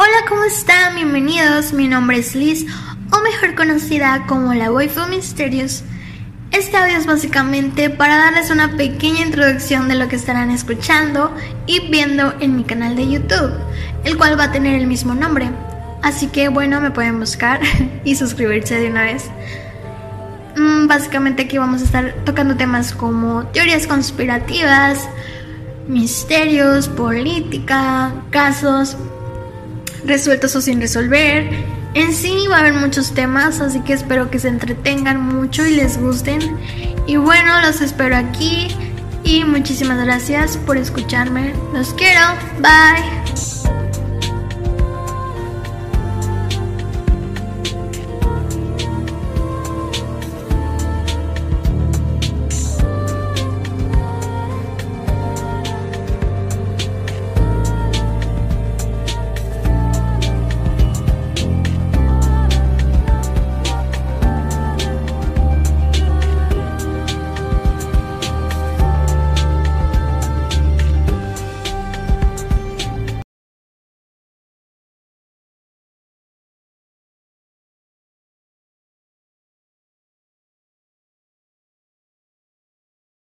Hola, ¿cómo están? Bienvenidos. Mi nombre es Liz, o mejor conocida como la Waifu Mysterious. Este audio es básicamente para darles una pequeña introducción de lo que estarán escuchando y viendo en mi canal de YouTube, el cual va a tener el mismo nombre. Así que bueno, me pueden buscar y suscribirse de una vez. Mm, básicamente aquí vamos a estar tocando temas como teorías conspirativas, misterios, política, casos, resueltos o sin resolver. En sí va a haber muchos temas, así que espero que se entretengan mucho y les gusten. Y bueno, los espero aquí y muchísimas gracias por escucharme. Los quiero. Bye.